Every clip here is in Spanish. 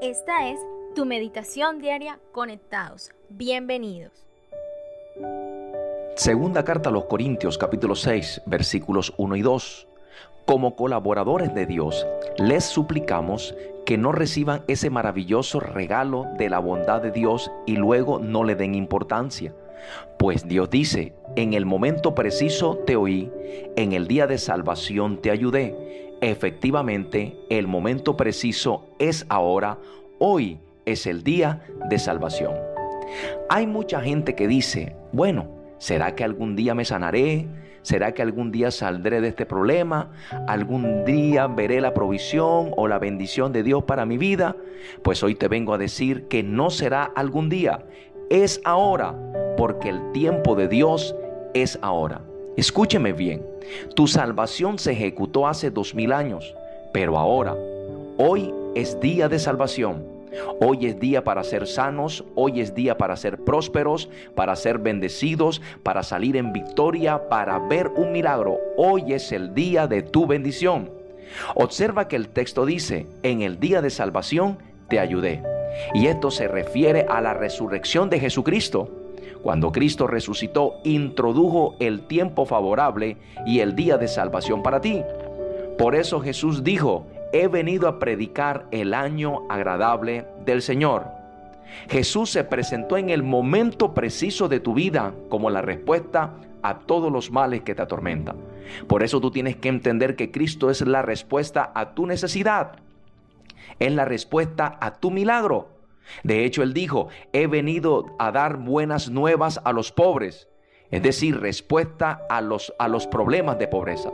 Esta es tu meditación diaria conectados. Bienvenidos. Segunda carta a los Corintios capítulo 6 versículos 1 y 2. Como colaboradores de Dios, les suplicamos que no reciban ese maravilloso regalo de la bondad de Dios y luego no le den importancia. Pues Dios dice, en el momento preciso te oí, en el día de salvación te ayudé. Efectivamente, el momento preciso es ahora, hoy es el día de salvación. Hay mucha gente que dice, bueno, ¿será que algún día me sanaré? ¿Será que algún día saldré de este problema? ¿Algún día veré la provisión o la bendición de Dios para mi vida? Pues hoy te vengo a decir que no será algún día, es ahora, porque el tiempo de Dios es ahora. Escúcheme bien, tu salvación se ejecutó hace dos mil años, pero ahora, hoy es día de salvación. Hoy es día para ser sanos, hoy es día para ser prósperos, para ser bendecidos, para salir en victoria, para ver un milagro. Hoy es el día de tu bendición. Observa que el texto dice, en el día de salvación te ayudé. Y esto se refiere a la resurrección de Jesucristo. Cuando Cristo resucitó, introdujo el tiempo favorable y el día de salvación para ti. Por eso Jesús dijo, he venido a predicar el año agradable del Señor. Jesús se presentó en el momento preciso de tu vida como la respuesta a todos los males que te atormentan. Por eso tú tienes que entender que Cristo es la respuesta a tu necesidad. Es la respuesta a tu milagro. De hecho, Él dijo, he venido a dar buenas nuevas a los pobres. Es decir, respuesta a los, a los problemas de pobreza.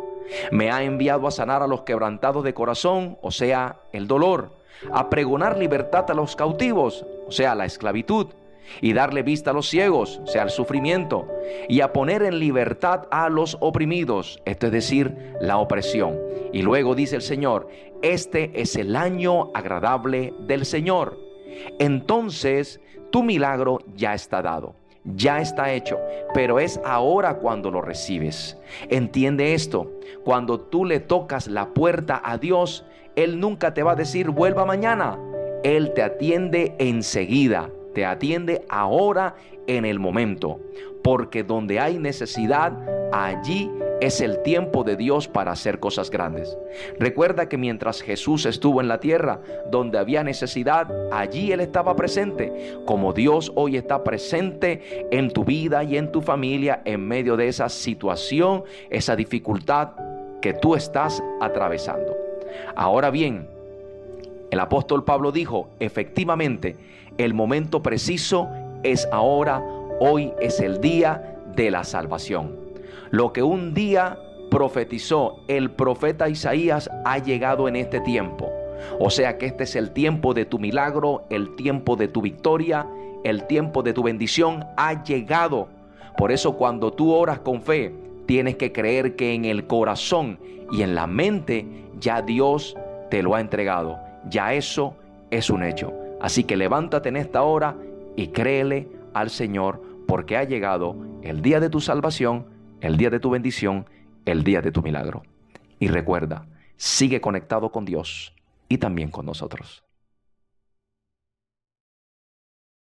Me ha enviado a sanar a los quebrantados de corazón, o sea, el dolor, a pregonar libertad a los cautivos, o sea, la esclavitud, y darle vista a los ciegos, o sea, el sufrimiento, y a poner en libertad a los oprimidos, esto es decir, la opresión. Y luego dice el Señor, este es el año agradable del Señor. Entonces, tu milagro ya está dado ya está hecho, pero es ahora cuando lo recibes. Entiende esto, cuando tú le tocas la puerta a Dios, Él nunca te va a decir vuelva mañana, Él te atiende enseguida, te atiende ahora en el momento, porque donde hay necesidad, allí es el tiempo de Dios para hacer cosas grandes. Recuerda que mientras Jesús estuvo en la tierra, donde había necesidad, allí Él estaba presente. Como Dios hoy está presente en tu vida y en tu familia en medio de esa situación, esa dificultad que tú estás atravesando. Ahora bien, el apóstol Pablo dijo, efectivamente, el momento preciso es ahora, hoy es el día de la salvación. Lo que un día profetizó el profeta Isaías ha llegado en este tiempo. O sea que este es el tiempo de tu milagro, el tiempo de tu victoria, el tiempo de tu bendición ha llegado. Por eso cuando tú oras con fe, tienes que creer que en el corazón y en la mente ya Dios te lo ha entregado. Ya eso es un hecho. Así que levántate en esta hora y créele al Señor porque ha llegado el día de tu salvación el día de tu bendición, el día de tu milagro. Y recuerda, sigue conectado con Dios y también con nosotros.